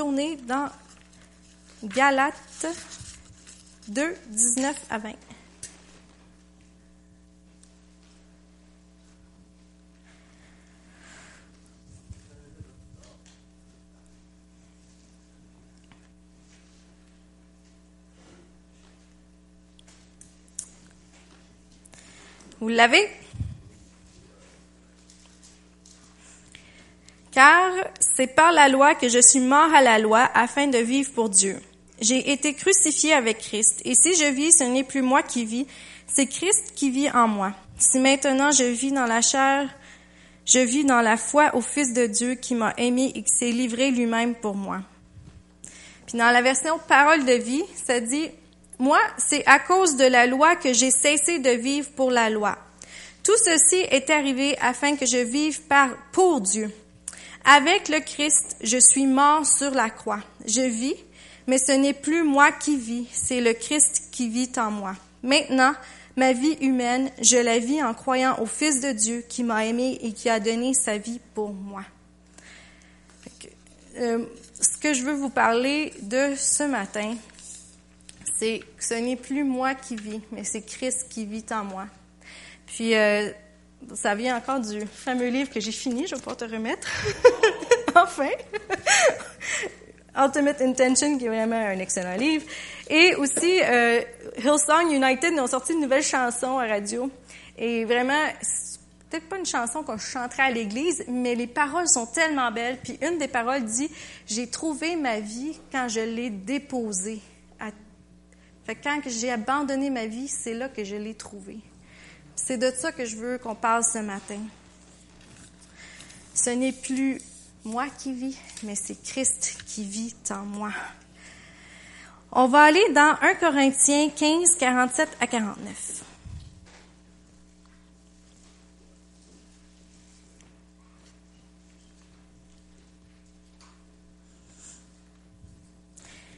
tourner dans Galates 2, 19 à 20. Vous l'avez? Car c'est par la loi que je suis mort à la loi afin de vivre pour Dieu. J'ai été crucifié avec Christ, et si je vis, ce n'est plus moi qui vis, c'est Christ qui vit en moi. Si maintenant je vis dans la chair, je vis dans la foi au Fils de Dieu qui m'a aimé et qui s'est livré lui-même pour moi. Puis dans la version parole de vie, ça dit, moi, c'est à cause de la loi que j'ai cessé de vivre pour la loi. Tout ceci est arrivé afin que je vive par, pour Dieu. Avec le Christ, je suis mort sur la croix. Je vis, mais ce n'est plus moi qui vis, c'est le Christ qui vit en moi. Maintenant, ma vie humaine, je la vis en croyant au Fils de Dieu qui m'a aimé et qui a donné sa vie pour moi. Euh, ce que je veux vous parler de ce matin, c'est que ce n'est plus moi qui vis, mais c'est Christ qui vit en moi. Puis, euh, ça vient encore du fameux livre que j'ai fini, je vais pas te remettre. enfin! Ultimate Intention, qui est vraiment un excellent livre. Et aussi, euh, Hillsong United ont sorti une nouvelle chanson à radio. Et vraiment, peut-être pas une chanson qu'on chanterait à l'église, mais les paroles sont tellement belles. Puis une des paroles dit, j'ai trouvé ma vie quand je l'ai déposée quand j'ai abandonné ma vie, c'est là que je l'ai trouvée. C'est de ça que je veux qu'on parle ce matin. Ce n'est plus moi qui vis, mais c'est Christ qui vit en moi. On va aller dans 1 Corinthiens 15, 47 à 49.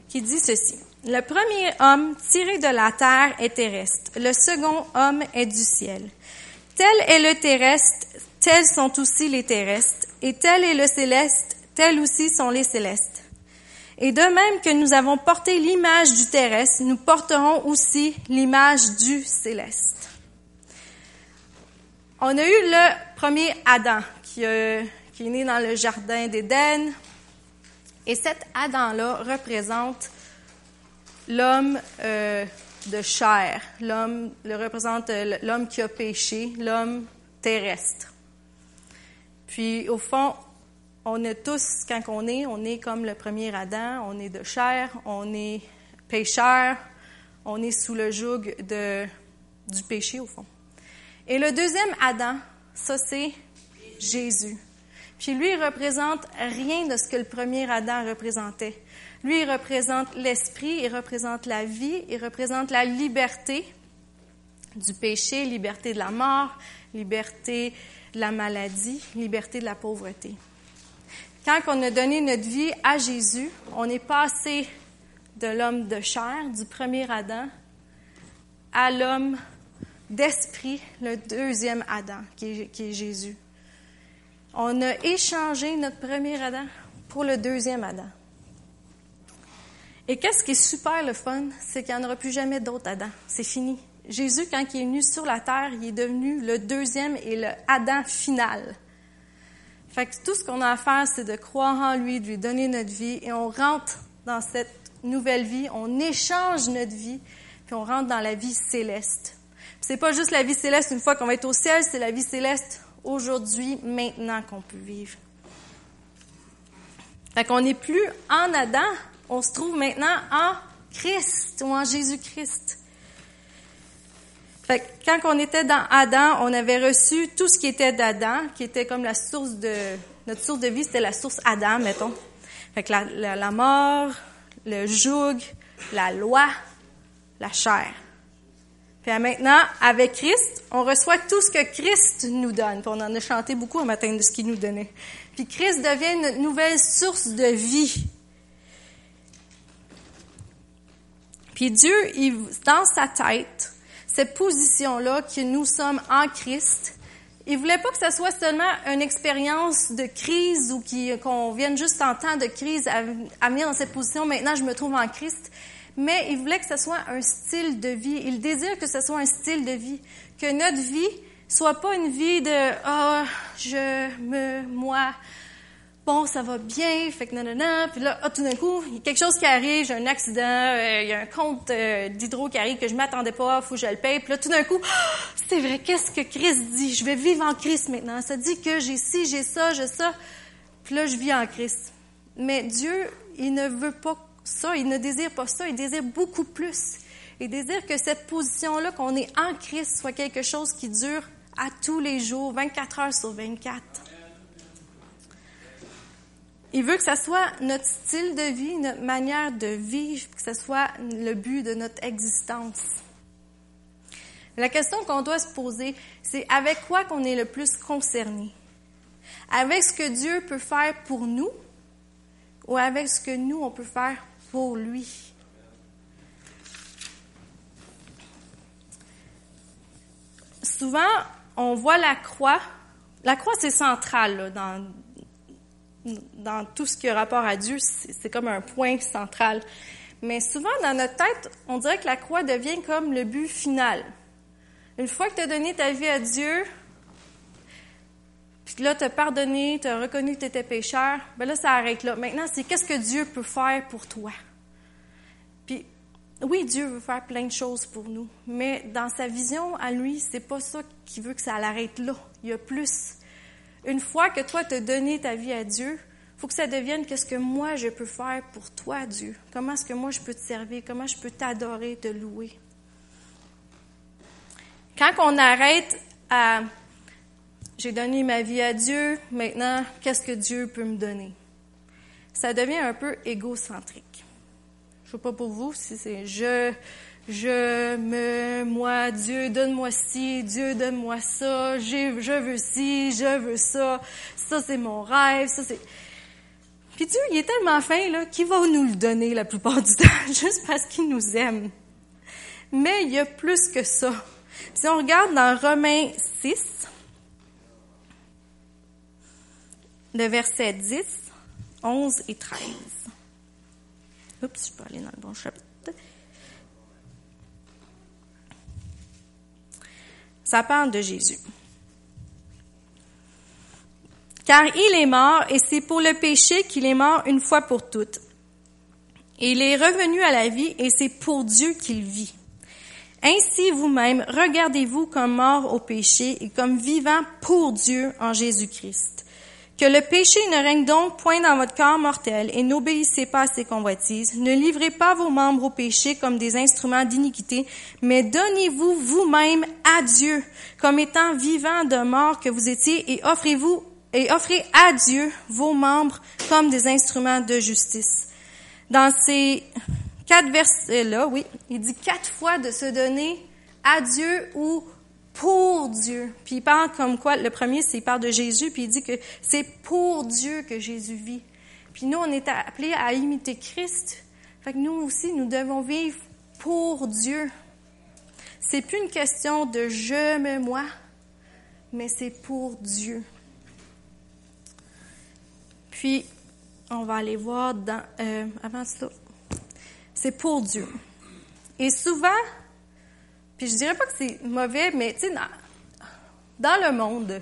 Qui dit ceci. Le premier homme tiré de la terre est terrestre, le second homme est du ciel. Tel est le terrestre, tels sont aussi les terrestres, et tel est le céleste, tels aussi sont les célestes. Et de même que nous avons porté l'image du terrestre, nous porterons aussi l'image du céleste. On a eu le premier Adam qui, euh, qui est né dans le jardin d'Éden, et cet Adam-là représente l'homme euh, de chair, l'homme le représente euh, l'homme qui a péché, l'homme terrestre. Puis au fond, on est tous, quand on est, on est comme le premier Adam, on est de chair, on est pécheur, on est sous le joug de, du péché au fond. Et le deuxième Adam, ça c'est Jésus. Puis lui, il représente rien de ce que le premier Adam représentait. Lui, il représente l'esprit, il représente la vie, il représente la liberté du péché, liberté de la mort, liberté de la maladie, liberté de la pauvreté. Quand on a donné notre vie à Jésus, on est passé de l'homme de chair, du premier Adam, à l'homme d'esprit, le deuxième Adam, qui est, qui est, Jésus. On a échangé notre premier Adam pour le deuxième Adam. Et qu'est-ce qui est super le fun, c'est qu'il n'y en aura plus jamais d'autres Adam. C'est fini. Jésus, quand il est venu sur la terre, il est devenu le deuxième et le Adam final. Fait que tout ce qu'on a à faire, c'est de croire en lui, de lui donner notre vie, et on rentre dans cette nouvelle vie, on échange notre vie, puis on rentre dans la vie céleste. C'est pas juste la vie céleste une fois qu'on va être au ciel, c'est la vie céleste aujourd'hui, maintenant qu'on peut vivre. Fait qu'on n'est plus en Adam, on se trouve maintenant en Christ ou en Jésus-Christ. Quand on était dans Adam, on avait reçu tout ce qui était d'Adam, qui était comme la source de notre source de vie, c'était la source Adam, mettons. Fait que la, mort, le joug, la loi, la chair. Puis maintenant, avec Christ, on reçoit tout ce que Christ nous donne. Puis on en a chanté beaucoup au matin de ce qu'il nous donnait. Puis Christ devient notre nouvelle source de vie. Puis Dieu, dans sa tête, cette position-là que nous sommes en Christ, il voulait pas que ce soit seulement une expérience de crise ou qu'on vienne juste en temps de crise à, à venir dans cette position. Maintenant, je me trouve en Christ. Mais il voulait que ce soit un style de vie. Il désire que ce soit un style de vie. Que notre vie soit pas une vie de ah je me moi bon, ça va bien, fait que nanana, puis là, tout d'un coup, il y a quelque chose qui arrive, j'ai un accident, euh, il y a un compte euh, d'hydro qui arrive que je m'attendais pas, faut que je le paye, puis là, tout d'un coup, ah, c'est vrai, qu'est-ce que Christ dit? Je vais vivre en Christ maintenant. Ça dit que j'ai ci, j'ai ça, j'ai ça, puis là, je vis en Christ. Mais Dieu, il ne veut pas ça, il ne désire pas ça, il désire beaucoup plus. Il désire que cette position-là, qu'on est en Christ, soit quelque chose qui dure à tous les jours, 24 heures sur 24. Il veut que ça soit notre style de vie, notre manière de vivre, que ce soit le but de notre existence. La question qu'on doit se poser, c'est avec quoi qu'on est le plus concerné? Avec ce que Dieu peut faire pour nous ou avec ce que nous, on peut faire pour lui? Souvent, on voit la croix. La croix, c'est central dans, dans tout ce qui a rapport à Dieu, c'est comme un point central. Mais souvent, dans notre tête, on dirait que la croix devient comme le but final. Une fois que tu as donné ta vie à Dieu, puis là, tu as pardonné, tu as reconnu que tu étais pécheur, ben là, ça arrête là. Maintenant, c'est qu'est-ce que Dieu peut faire pour toi? Puis, oui, Dieu veut faire plein de choses pour nous, mais dans sa vision à lui, c'est pas ça qui veut que ça l'arrête là. Il y a plus. Une fois que toi, tu as donné ta vie à Dieu, faut que ça devienne qu'est-ce que moi je peux faire pour toi, Dieu. Comment est-ce que moi je peux te servir? Comment je peux t'adorer, te louer? Quand on arrête à j'ai donné ma vie à Dieu, maintenant, qu'est-ce que Dieu peut me donner? Ça devient un peu égocentrique. Je ne sais pas pour vous si c'est je, je, me, moi, Dieu, donne-moi ci, Dieu, donne-moi ça, je veux ci, je veux ça, ça c'est mon rêve, ça c'est... Puis Dieu, il est tellement fin, là, qu'il va nous le donner la plupart du temps, juste parce qu'il nous aime. Mais il y a plus que ça. Si on regarde dans Romains 6, le verset 10, 11 et 13. Oups, je peux aller dans le bon chapitre. Ça parle de Jésus. Car il est mort et c'est pour le péché qu'il est mort une fois pour toutes. Il est revenu à la vie et c'est pour Dieu qu'il vit. Ainsi vous-même, regardez-vous comme mort au péché et comme vivant pour Dieu en Jésus-Christ. Que le péché ne règne donc point dans votre corps mortel et n'obéissez pas à ses convoitises. Ne livrez pas vos membres au péché comme des instruments d'iniquité, mais donnez-vous vous-même à Dieu comme étant vivant de mort que vous étiez et offrez-vous et offrez à Dieu vos membres comme des instruments de justice. Dans ces quatre versets-là, oui, il dit quatre fois de se donner à Dieu ou pour Dieu. Puis il parle comme quoi, le premier, c'est il parle de Jésus, puis il dit que c'est pour Dieu que Jésus vit. Puis nous, on est appelés à imiter Christ. Fait que nous aussi, nous devons vivre pour Dieu. C'est plus une question de je me moi, mais c'est pour Dieu. Puis, on va aller voir dans, euh, avant cela. C'est pour Dieu. Et souvent, puis je dirais pas que c'est mauvais, mais tu sais, dans, le monde,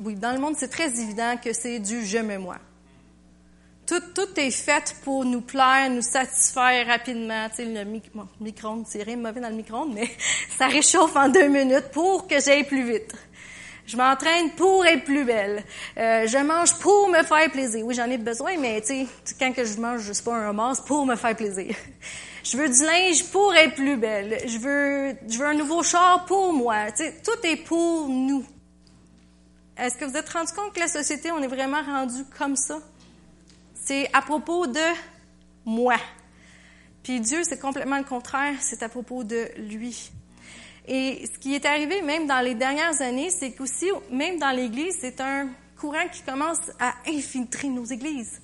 oui, dans le monde, c'est très évident que c'est du je me moi. Tout, tout est fait pour nous plaire, nous satisfaire rapidement. Tu sais, le micro-ondes, c'est rien de mauvais dans le micro-ondes, mais ça réchauffe en deux minutes pour que j'aille plus vite. Je m'entraîne pour être plus belle. Euh, je mange pour me faire plaisir. Oui, j'en ai besoin, mais tu sais, quand que je mange, je sais pas un homard, pour me faire plaisir. Je veux du linge pour être plus belle. Je veux, je veux un nouveau char pour moi. Tu sais, tout est pour nous. Est-ce que vous êtes rendu compte que la société, on est vraiment rendu comme ça? C'est à propos de moi. Puis Dieu, c'est complètement le contraire. C'est à propos de lui. Et ce qui est arrivé même dans les dernières années, c'est qu'aussi, même dans l'Église, c'est un courant qui commence à infiltrer nos églises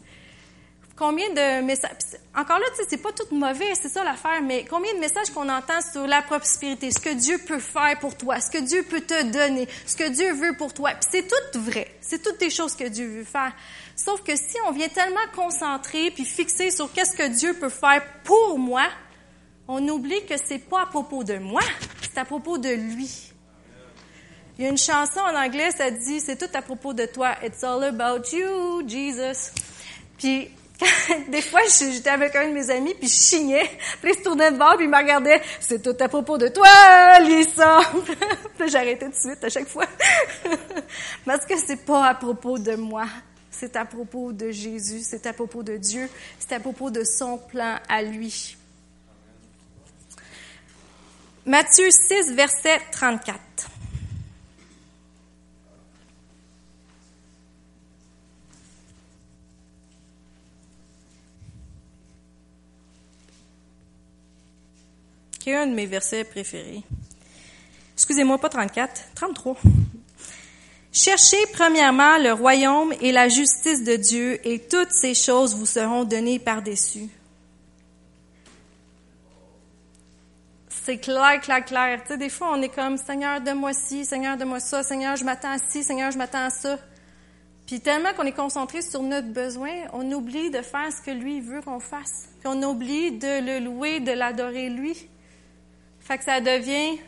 combien de messages, encore là, tu sais, c'est pas tout mauvais, c'est ça l'affaire, mais combien de messages qu'on entend sur la prospérité, ce que Dieu peut faire pour toi, ce que Dieu peut te donner, ce que Dieu veut pour toi. Puis c'est tout vrai, c'est toutes des choses que Dieu veut faire. Sauf que si on vient tellement concentrer puis fixer sur qu'est-ce que Dieu peut faire pour moi, on oublie que c'est pas à propos de moi, c'est à propos de lui. Il y a une chanson en anglais, ça dit, c'est tout à propos de toi. It's all about you, Jesus. Puis des fois, j'étais avec un de mes amis, puis je chignais. Puis il se tournait de bord, puis il me regardait. C'est tout à propos de toi, Lisa. puis j'arrêtais tout de suite à chaque fois. Parce que c'est pas à propos de moi. C'est à propos de Jésus. C'est à propos de Dieu. C'est à propos de son plan à lui. Matthieu 6, verset 34. Un de mes versets préférés. Excusez-moi, pas 34, 33. Cherchez premièrement le royaume et la justice de Dieu, et toutes ces choses vous seront données par-dessus. C'est clair, clair, clair. Tu sais, des fois, on est comme, Seigneur, de moi ci, Seigneur, de moi ça, Seigneur, je m'attends à ci, Seigneur, je m'attends à ça. Puis tellement qu'on est concentré sur notre besoin, on oublie de faire ce que lui veut qu'on fasse. Puis on oublie de le louer, de l'adorer lui. Fait que ça devient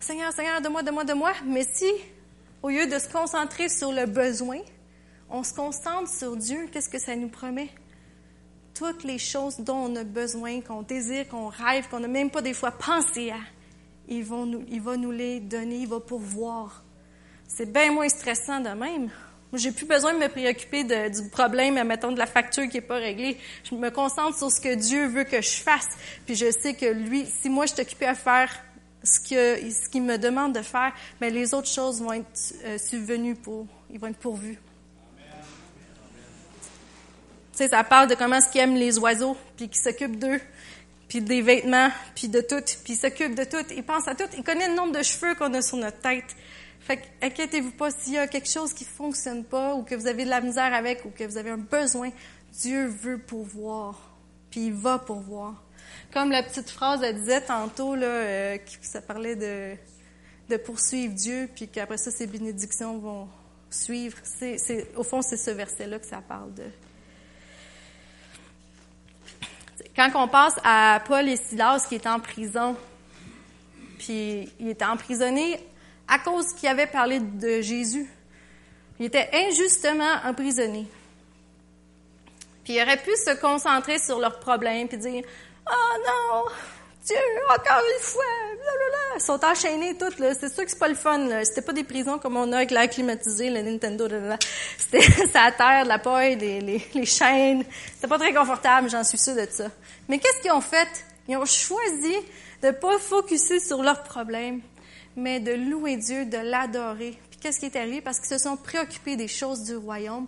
Seigneur, Seigneur, de moi, de moi, de moi. Mais si, au lieu de se concentrer sur le besoin, on se concentre sur Dieu, qu'est-ce que ça nous promet? Toutes les choses dont on a besoin, qu'on désire, qu'on rêve, qu'on n'a même pas des fois pensé à, il va, nous, il va nous les donner, il va pourvoir. C'est bien moins stressant de même. J'ai plus besoin de me préoccuper du problème, mettons, de la facture qui est pas réglée. Je me concentre sur ce que Dieu veut que je fasse. Puis je sais que lui, si moi je suis occupée à faire ce ce qu'il me demande de faire, mais les autres choses vont être euh, subvenues pour, ils vont être pourvus. Tu sais, ça parle de comment est-ce qu'il aime les oiseaux, puis qu'il s'occupe d'eux, puis des vêtements, puis de tout, puis il s'occupe de tout, il pense à tout, il connaît le nombre de cheveux qu'on a sur notre tête. Fait inquiétez-vous pas s'il y a quelque chose qui fonctionne pas ou que vous avez de la misère avec ou que vous avez un besoin, Dieu veut pourvoir, puis il va pourvoir. Comme la petite phrase elle disait tantôt là, euh, ça parlait de de poursuivre Dieu, puis qu'après ça ses bénédictions vont suivre. Au fond, c'est ce verset-là que ça parle de. Quand on passe à Paul et Silas qui est en prison, puis il était emprisonné à cause qu'il avait parlé de Jésus. Il était injustement emprisonné. Puis il aurait pu se concentrer sur leurs problèmes puis dire Oh non, Dieu, encore une fois, Ils sont enchaînés toutes, là. C'est sûr que c'est pas le fun, là. C'était pas des prisons comme on a avec l'air climatisé, le Nintendo, C'était la terre, la paille, les, les, les chaînes. C'était pas très confortable, j'en suis sûre de ça. Mais qu'est-ce qu'ils ont fait? Ils ont choisi de pas focuser sur leurs problèmes, mais de louer Dieu, de l'adorer. Puis qu'est-ce qui est arrivé? Parce qu'ils se sont préoccupés des choses du royaume.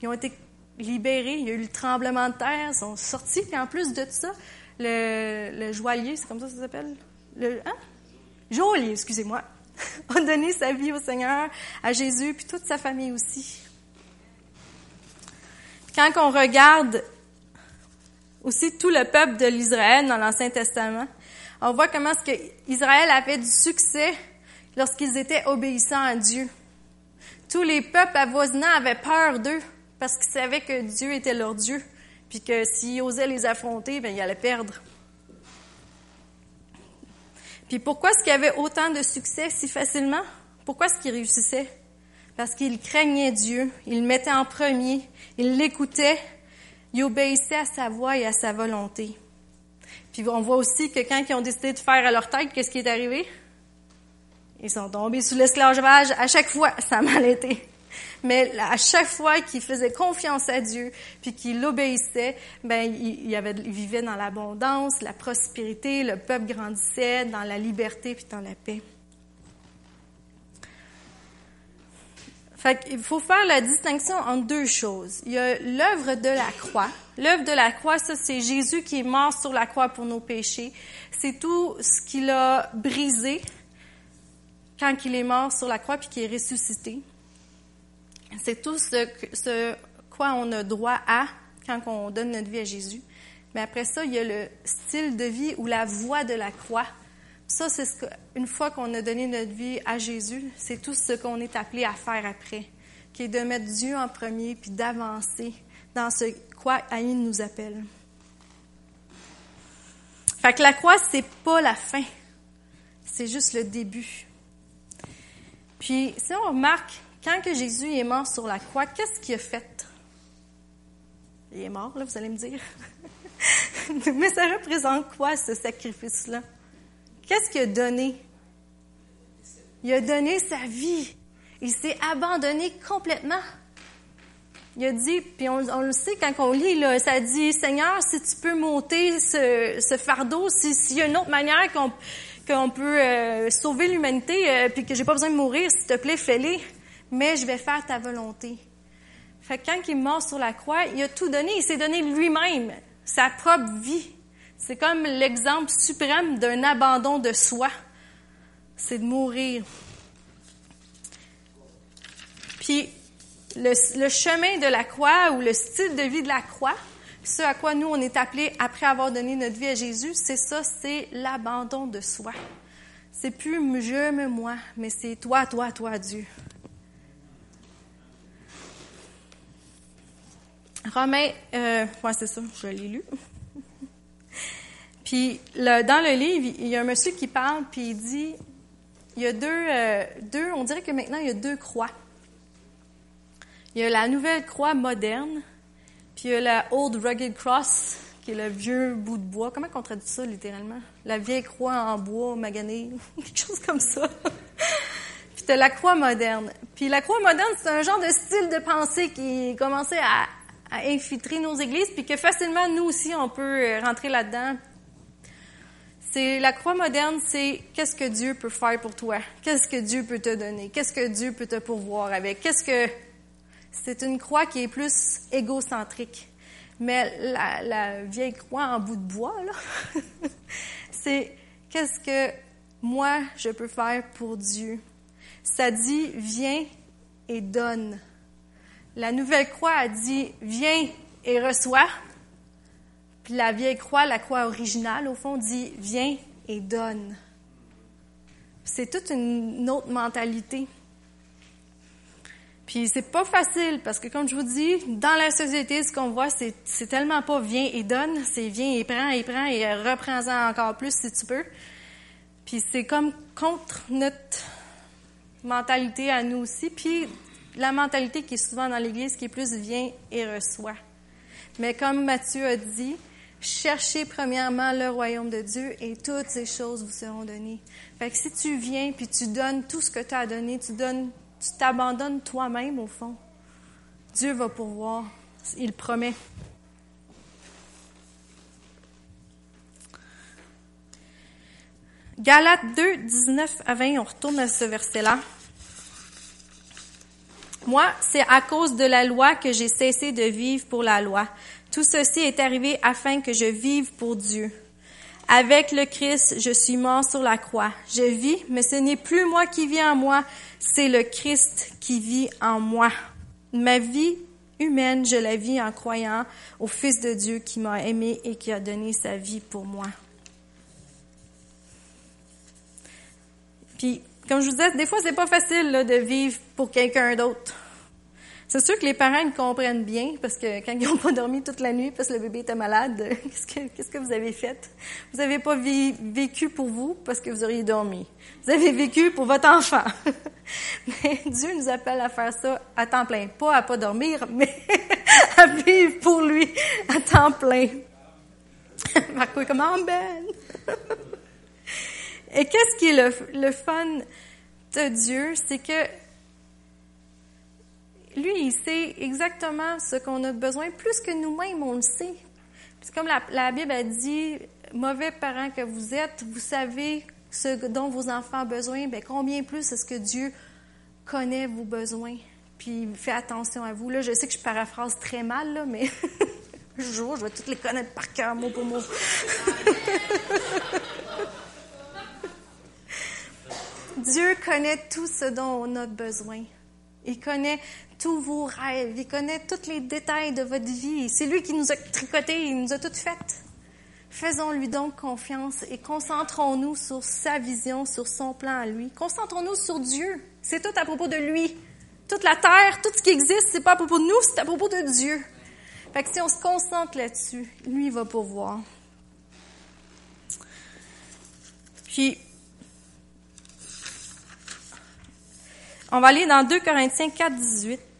Ils ont été libérés. Il y a eu le tremblement de terre. Ils sont sortis. Puis en plus de ça, le, joaillier, c'est comme ça que ça s'appelle? Le, hein? Joaillier, excusez-moi, a donné sa vie au Seigneur, à Jésus, puis toute sa famille aussi. Quand on regarde aussi tout le peuple de l'Israël dans l'Ancien Testament, on voit comment Israël avait du succès lorsqu'ils étaient obéissants à Dieu. Tous les peuples avoisinants avaient peur d'eux parce qu'ils savaient que Dieu était leur Dieu, puis que s'ils osaient les affronter, bien, ils allaient perdre. Puis pourquoi est-ce qu'il y avait autant de succès si facilement? Pourquoi est-ce qu'ils réussissaient? Parce qu'ils craignaient Dieu, ils le mettaient en premier, ils l'écoutaient, ils obéissaient à sa voix et à sa volonté. Puis on voit aussi que quand ils ont décidé de faire à leur tête, qu'est-ce qui est arrivé? Ils sont tombés sous l'esclavage. À chaque fois, ça a mal été. Mais à chaque fois qu'ils faisaient confiance à Dieu, puis qu'ils l'obéissaient, ben ils vivaient dans l'abondance, la prospérité, le peuple grandissait dans la liberté puis dans la paix. Fait qu'il faut faire la distinction entre deux choses. Il y a l'œuvre de la croix. L'œuvre de la croix, ça, c'est Jésus qui est mort sur la croix pour nos péchés. C'est tout ce qu'il a brisé quand il est mort sur la croix puis qu'il est ressuscité. C'est tout ce, ce quoi on a droit à quand on donne notre vie à Jésus. Mais après ça, il y a le style de vie ou la voie de la croix. Ça, c'est ce que, une fois qu'on a donné notre vie à Jésus, c'est tout ce qu'on est appelé à faire après, qui est de mettre Dieu en premier puis d'avancer dans ce quoi il nous appelle. Fait que la croix, c'est pas la fin. C'est juste le début. Puis, si on remarque, quand que Jésus est mort sur la croix, qu'est-ce qu'il a fait? Il est mort, là, vous allez me dire. Mais ça représente quoi, ce sacrifice-là? Qu'est-ce qu'il a donné? Il a donné sa vie. Il s'est abandonné complètement. Il a dit, puis on, le sait quand on lit, là, ça dit, Seigneur, si tu peux monter ce, fardeau, s'il y a une autre manière qu'on qu'on peut euh, sauver l'humanité, euh, puis que j'ai pas besoin de mourir, s'il te plaît, fais-le. Mais je vais faire ta volonté. Fait quand il est mort sur la croix, il a tout donné. Il s'est donné lui-même, sa propre vie. C'est comme l'exemple suprême d'un abandon de soi. C'est de mourir. Puis le, chemin de la croix ou le style de vie de la croix, ce à quoi nous on est appelés après avoir donné notre vie à Jésus, c'est ça, c'est l'abandon de soi. C'est plus je, mais moi, mais c'est toi, toi, toi, Dieu. Romain, euh, ouais, c'est ça, je l'ai lu. Puis dans le livre, il y a un monsieur qui parle, puis il dit, il y a deux, euh, deux, on dirait que maintenant il y a deux croix. Il y a la nouvelle croix moderne, puis il y a la Old Rugged Cross, qui est le vieux bout de bois. Comment on traduit ça littéralement? La vieille croix en bois magané, quelque chose comme ça. puis tu la croix moderne. Puis la croix moderne, c'est un genre de style de pensée qui commençait à, à infiltrer nos églises, puis que facilement, nous aussi, on peut rentrer là-dedans. C'est la croix moderne, c'est qu'est-ce que Dieu peut faire pour toi? Qu'est-ce que Dieu peut te donner? Qu'est-ce que Dieu peut te pourvoir avec? Qu'est-ce que c'est une croix qui est plus égocentrique. Mais la, vieille croix en bout de bois, là, c'est qu'est-ce que moi je peux faire pour Dieu? Ça dit viens et donne. La nouvelle croix a dit viens et reçois. Puis la vieille croix, la croix originale, au fond, dit viens et donne. C'est toute une autre mentalité. Puis c'est pas facile parce que comme je vous dis, dans la société, ce qu'on voit, c'est, tellement pas viens et donne, c'est viens et prends et prends et reprends-en encore plus si tu peux. Puis c'est comme contre notre mentalité à nous aussi, puis la mentalité qui est souvent dans l'Église qui est plus viens et reçois. Mais comme Matthieu a dit, cherchez premièrement le royaume de Dieu et toutes ces choses vous seront données. Fait si tu viens puis tu donnes tout ce que tu as donné, tu donnes tu t'abandonnes toi-même au fond. Dieu va pourvoir. Il promet. Galates 2, 19 à 20, on retourne à ce verset-là. Moi, c'est à cause de la loi que j'ai cessé de vivre pour la loi. Tout ceci est arrivé afin que je vive pour Dieu. Avec le Christ, je suis mort sur la croix. Je vis, mais ce n'est plus moi qui vis en moi, c'est le Christ qui vit en moi. Ma vie humaine, je la vis en croyant au Fils de Dieu qui m'a aimé et qui a donné sa vie pour moi. Puis, comme je vous disais, des fois, c'est pas facile de vivre pour quelqu'un d'autre. C'est sûr que les parents comprennent bien parce que quand ils n'ont pas dormi toute la nuit parce que le bébé était malade, qu'est-ce que, qu'est-ce que vous avez fait? Vous n'avez pas vécu pour vous parce que vous auriez dormi. Vous avez vécu pour votre enfant. mais Dieu nous appelle à faire ça à temps plein. Pas à pas dormir, mais à vivre pour lui à temps plein. Marco comment Ben? Et qu'est-ce qui est le, le fun de Dieu? C'est que lui, il sait exactement ce qu'on a besoin, plus que nous-mêmes, on le sait. C'est comme la, Bible a dit, mauvais parents que vous êtes, vous savez ce dont vos enfants ont besoin, bien, combien plus est-ce que Dieu connaît vos besoins, puis fait attention à vous. Là, je sais que je paraphrase très mal, là, mais je vais toutes les connaître par cœur, mot pour mot. Dieu connaît tout ce dont on a besoin. Il connaît tous vos rêves, il connaît tous les détails de votre vie. C'est lui qui nous a tricoté, il nous a tout fait. Faisons-lui donc confiance et concentrons-nous sur sa vision, sur son plan à lui. Concentrons-nous sur Dieu. C'est tout à propos de lui. Toute la terre, tout ce qui existe, c'est pas à propos de nous, c'est à propos de Dieu. Fait que si on se concentre là-dessus, lui va pouvoir. Puis, on va aller dans 2 Corinthiens 4, 18.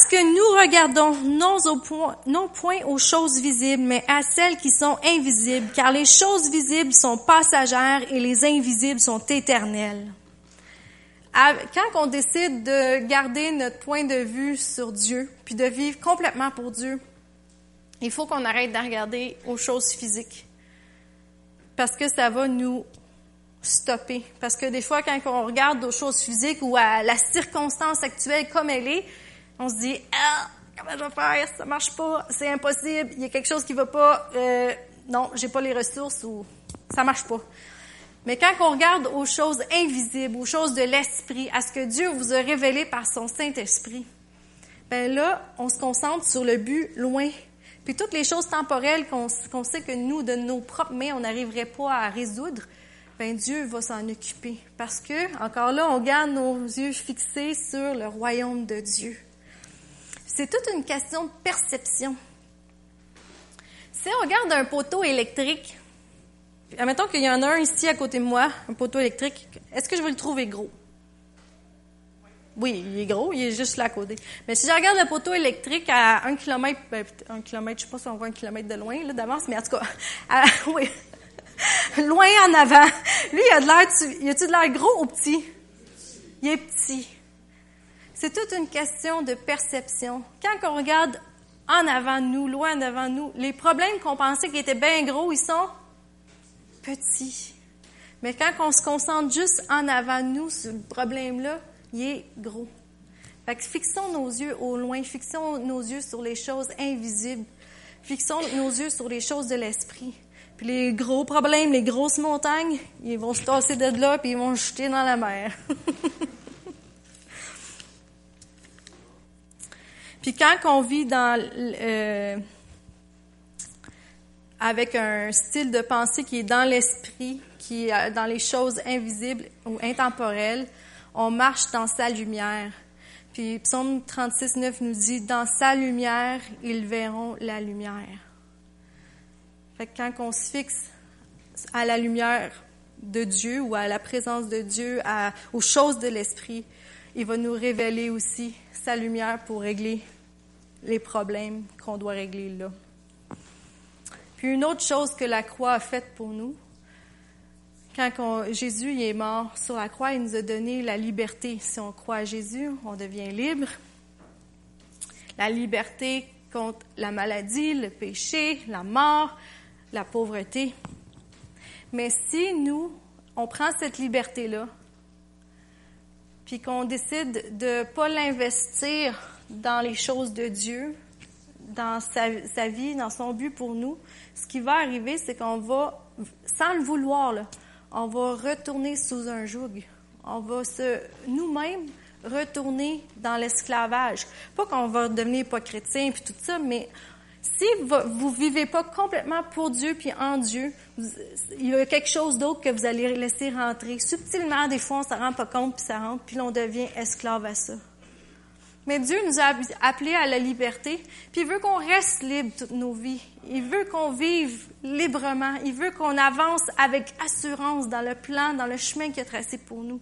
Parce que nous regardons non, au point, non point aux choses visibles, mais à celles qui sont invisibles, car les choses visibles sont passagères et les invisibles sont éternelles. Quand on décide de garder notre point de vue sur Dieu, puis de vivre complètement pour Dieu, il faut qu'on arrête de regarder aux choses physiques. Parce que ça va nous stopper. Parce que des fois, quand on regarde aux choses physiques ou à la circonstance actuelle comme elle est, on se dit ah comment je vais faire? Ça marche pas. C'est impossible. Il y a quelque chose qui va pas. Euh, non j'ai pas les ressources ou ça marche pas. Mais quand on regarde aux choses invisibles aux choses de l'esprit à ce que Dieu vous a révélé par son Saint Esprit ben là on se concentre sur le but loin. Puis toutes les choses temporelles qu'on sait que nous de nos propres mains on n'arriverait pas à résoudre ben Dieu va s'en occuper. Parce que encore là on garde nos yeux fixés sur le royaume de Dieu c'est toute une question de perception. Si on regarde un poteau électrique, admettons qu'il y en a un ici à côté de moi, un poteau électrique, est-ce que je vais le trouver gros? Oui, il est gros, il est juste là à côté. Mais si je regarde le poteau électrique à un kilomètre, ben, un kilomètre, je sais pas si on voit un kilomètre de loin, là, d'avance, mais en tout cas, oui, loin en avant. Lui, il a de l'air, il a-tu de l'air gros ou petit? Il est petit. C'est toute une question de perception. Quand on regarde en avant de nous, loin en avant de nous, les problèmes qu'on pensait qui étaient bien gros, ils sont petits. Mais quand on se concentre juste en avant de nous, ce problème-là, il est gros. Fait que fixons nos yeux au loin, fixons nos yeux sur les choses invisibles, fixons nos yeux sur les choses de l'esprit. Puis les gros problèmes, les grosses montagnes, ils vont se tasser de là, puis ils vont jeter dans la mer. Puis quand on vit dans euh, avec un style de pensée qui est dans l'esprit, qui est dans les choses invisibles ou intemporelles, on marche dans sa lumière. Puis Psaume 36, 9 nous dit, dans sa lumière, ils verront la lumière. Fait que quand on se fixe à la lumière de Dieu ou à la présence de Dieu, à, aux choses de l'esprit, il va nous révéler aussi sa lumière pour régler les problèmes qu'on doit régler là. Puis une autre chose que la croix a faite pour nous, quand Jésus est mort sur la croix, il nous a donné la liberté. Si on croit à Jésus, on devient libre. La liberté contre la maladie, le péché, la mort, la pauvreté. Mais si nous, on prend cette liberté-là, puis qu'on décide de ne pas l'investir dans les choses de Dieu, dans sa, vie, dans son but pour nous, ce qui va arriver, c'est qu'on va, sans le vouloir, on va retourner sous un joug. On va se, nous-mêmes, retourner dans l'esclavage. Pas qu'on va devenir pas chrétien puis tout ça, mais si vous vivez pas complètement pour Dieu puis en Dieu, il y a quelque chose d'autre que vous allez laisser rentrer. Subtilement, des fois, on s'en rend pas compte puis ça rentre, puis l'on devient esclave à ça. Mais Dieu nous a appelés à la liberté, puis il veut qu'on reste libre toutes nos vies. Il veut qu'on vive librement. Il veut qu'on avance avec assurance dans le plan, dans le chemin qu'il a tracé pour nous.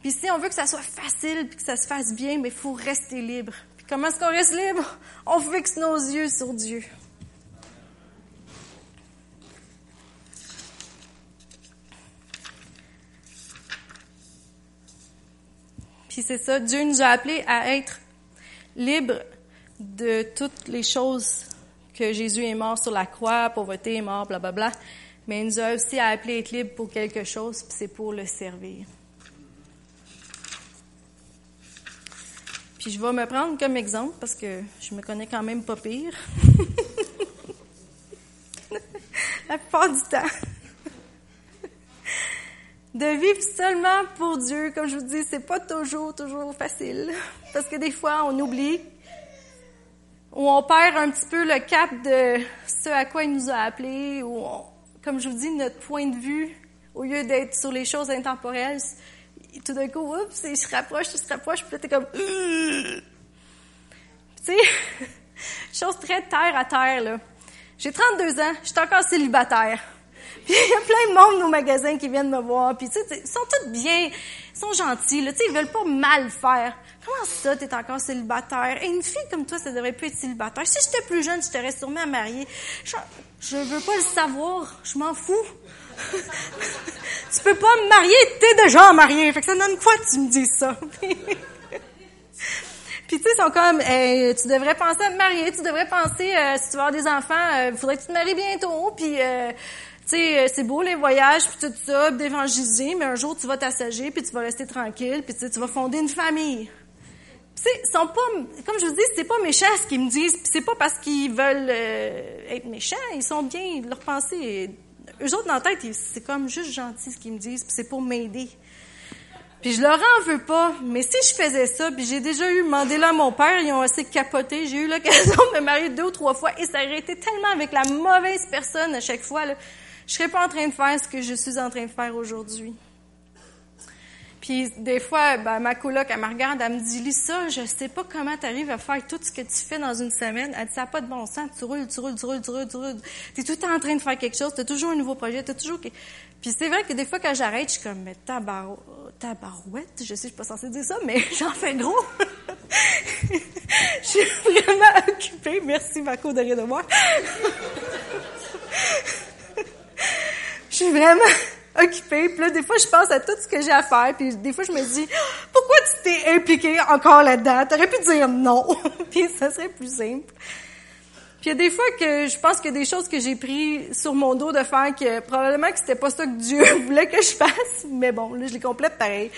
Puis si on veut que ça soit facile, puis que ça se fasse bien, mais il faut rester libre. Comment est-ce qu'on reste libre? On fixe nos yeux sur Dieu. Puis c'est ça, Dieu nous a appelés à être libres de toutes les choses que Jésus est mort sur la croix, pauvreté est mort, blablabla. Mais il nous a aussi appelés à être libres pour quelque chose, puis c'est pour le servir. Je vais me prendre comme exemple parce que je me connais quand même pas pire. la plupart du temps. de vivre seulement pour Dieu, comme je vous dis, c'est pas toujours, toujours facile. Parce que des fois, on oublie ou on perd un petit peu le cap de ce à quoi il nous a appelés, ou comme je vous dis, notre point de vue, au lieu d'être sur les choses intemporelles, tout d'un coup, oups, il se rapproche, il se rapproche, puis là, t'es comme... Tu sais, chose très terre à terre, là. J'ai 32 ans, je suis encore célibataire. Puis il y a plein de monde au magasin qui viennent me voir. Puis tu sais, ils sont tous bien, ils sont gentils. Là, tu sais, ils veulent pas mal faire. Comment ça, t'es encore célibataire? Et une fille comme toi, ça devrait plus être célibataire. Si j'étais plus jeune, je t'aurais sûrement à marier. Je, je veux pas le savoir. Je m'en fous. tu peux pas me marier, t'es déjà marié. Fait que ça donne quoi tu me dis ça? Puis tu sais, ils sont comme, tu devrais penser à te marier, tu devrais penser, euh, si tu veux avoir des enfants, il euh, faudrait que tu te maries bientôt, puis euh, tu sais, c'est beau les voyages, puis tout ça, d'évangéliser, mais un jour tu vas t'assager, puis tu vas rester tranquille, puis tu vas fonder une famille. Tu sais, sont pas, comme je vous dis, c'est pas méchant ce qu'ils me disent, c'est pas parce qu'ils veulent être méchants, ils sont bien, leur pensée, eux autres dans la tête, c'est comme juste gentil ce qu'ils me disent, puis c'est pour m'aider. Puis je leur en veux pas, mais si je faisais ça, puis j'ai déjà eu demandé là à mon père, ils ont assez capoté, j'ai eu l'occasion de me marier deux ou trois fois, et ça aurait été tellement avec la mauvaise personne à chaque fois, là, je serais pas en train de faire ce que je suis en train de faire aujourd'hui. Puis des fois, ben, ma coloc, elle me regarde, elle me dit, Lisa, je sais pas comment tu arrives à faire tout ce que tu fais dans une semaine. Elle dit, ça n'a pas de bon sens. Tu roules, tu roules, tu roules, tu roules, tu roules. Tu es tout le temps en train de faire quelque chose. Tu as toujours un nouveau projet. Tu toujours... Puis c'est vrai que des fois, quand j'arrête, je suis comme, mais tabar... tabarouette. Je sais, je suis pas censée dire ça, mais j'en fais gros. je suis vraiment occupée. Merci, Marco, de rien de moi. je suis vraiment occupée. Puis là, des fois, je pense à tout ce que j'ai à faire. Puis des fois, je me dis, pourquoi tu t'es impliqué encore là-dedans? T'aurais pu dire non. puis ça serait plus simple. Puis il y a des fois que je pense qu'il y a des choses que j'ai pris sur mon dos de faire que probablement que c'était pas ça que Dieu voulait que je fasse. Mais bon, là, je les complète pareil.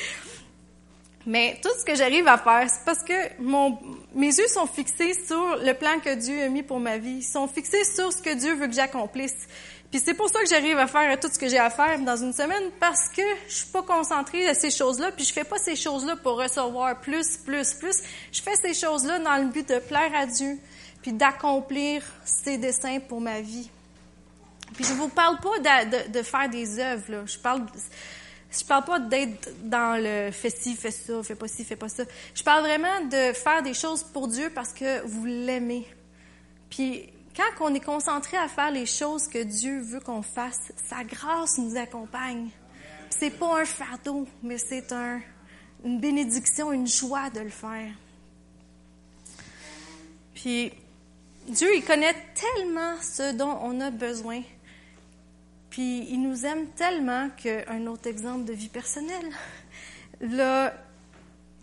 Mais tout ce que j'arrive à faire, c'est parce que mon, mes yeux sont fixés sur le plan que Dieu a mis pour ma vie. Ils sont fixés sur ce que Dieu veut que j'accomplisse. Puis c'est pour ça que j'arrive à faire tout ce que j'ai à faire dans une semaine parce que je suis pas concentrée à ces choses-là, puis je fais pas ces choses-là pour recevoir plus, plus, plus. Je fais ces choses-là dans le but de plaire à Dieu, puis d'accomplir ses desseins pour ma vie. Puis je vous parle pas de, de, faire des œuvres, là. Je parle, je parle pas d'être dans le fais ci, fais ça, fais pas ci, fais pas ça. Je parle vraiment de faire des choses pour Dieu parce que vous l'aimez. Puis quand on est concentré à faire les choses que Dieu veut qu'on fasse, sa grâce nous accompagne. C'est pas un fardeau, mais c'est un, une bénédiction, une joie de le faire. Puis Dieu, il connaît tellement ce dont on a besoin. Puis il nous aime tellement qu'un autre exemple de vie personnelle. Là,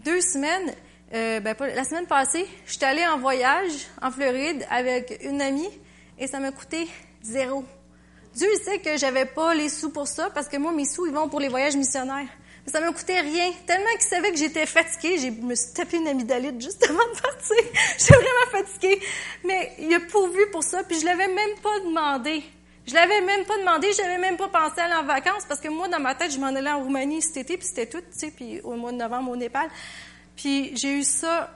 deux semaines, euh, ben, la semaine passée, je suis allée en voyage en Floride avec une amie et ça m'a coûté zéro. Dieu sait que j'avais pas les sous pour ça parce que moi, mes sous, ils vont pour les voyages missionnaires. Mais ça m'a coûté rien. Tellement qu'il savait que j'étais fatiguée, je me suis tapé une amygdalite juste avant de partir. j'étais vraiment fatiguée. Mais il a pourvu pour ça, puis je l'avais même pas demandé. Je l'avais même pas demandé, je n'avais même pas pensé à aller en vacances parce que moi, dans ma tête, je m'en allais en Roumanie cet été, puis c'était tout, tu sais, puis au mois de novembre au Népal. Puis j'ai eu ça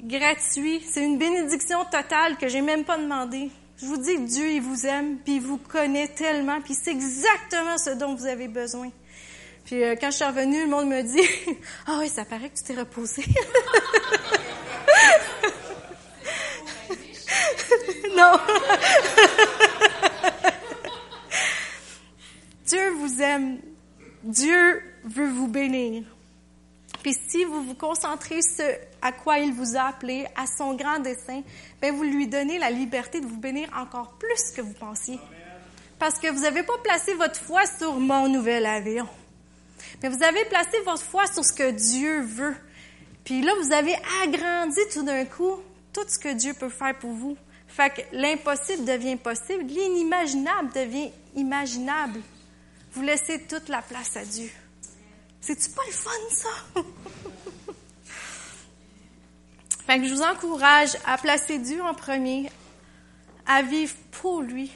gratuit. C'est une bénédiction totale que j'ai même pas demandé. Je vous dis, Dieu, il vous aime, puis il vous connaît tellement, puis c'est exactement ce dont vous avez besoin. Puis euh, quand je suis revenue, le monde me dit, ah oui, ça paraît que tu t'es reposé. non. Dieu vous aime. Dieu veut vous bénir. Puis si vous concentrez sur à quoi il vous a appelé, à son grand dessein, bien, vous lui donnez la liberté de vous bénir encore plus que vous pensiez. Parce que vous n'avez pas placé votre foi sur mon nouvel avion. Mais vous avez placé votre foi sur ce que Dieu veut. Puis là, vous avez agrandi tout d'un coup tout ce que Dieu peut faire pour vous. Fait que l'impossible devient possible, l'inimaginable devient imaginable. Vous laissez toute la place à Dieu. C'est-tu pas le fun, ça? fait que je vous encourage à placer Dieu en premier, à vivre pour lui.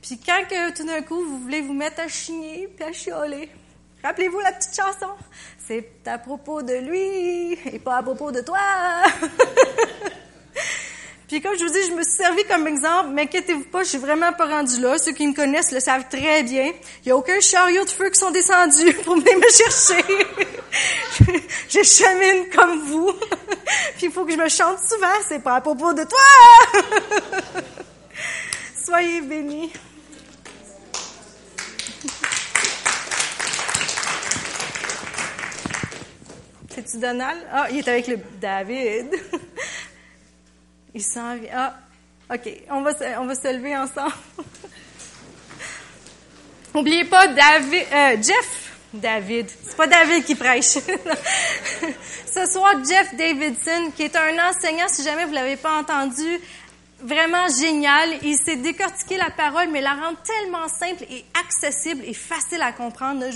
Puis quand que, tout d'un coup, vous voulez vous mettre à chigner puis à chialer, rappelez-vous la petite chanson. C'est à propos de lui et pas à propos de toi. Puis comme je vous dis, je me suis servi comme exemple, mais inquiétez-vous pas, je suis vraiment pas rendue là. Ceux qui me connaissent le savent très bien. Il n'y a aucun chariot de feu qui sont descendus pour venir me chercher. Je chemine comme vous. Puis il faut que je me chante souvent, c'est pas à propos de toi. Soyez bénis. C'est-tu Donald? Ah, il est avec le David. Il s'en vient. Ah, OK. On va, se, on va se lever ensemble. N'oubliez pas David, euh, Jeff David. C'est pas David qui prêche. Ce soir, Jeff Davidson, qui est un enseignant, si jamais vous l'avez pas entendu, vraiment génial. Il s'est décortiqué la parole, mais la rend tellement simple et accessible et facile à comprendre.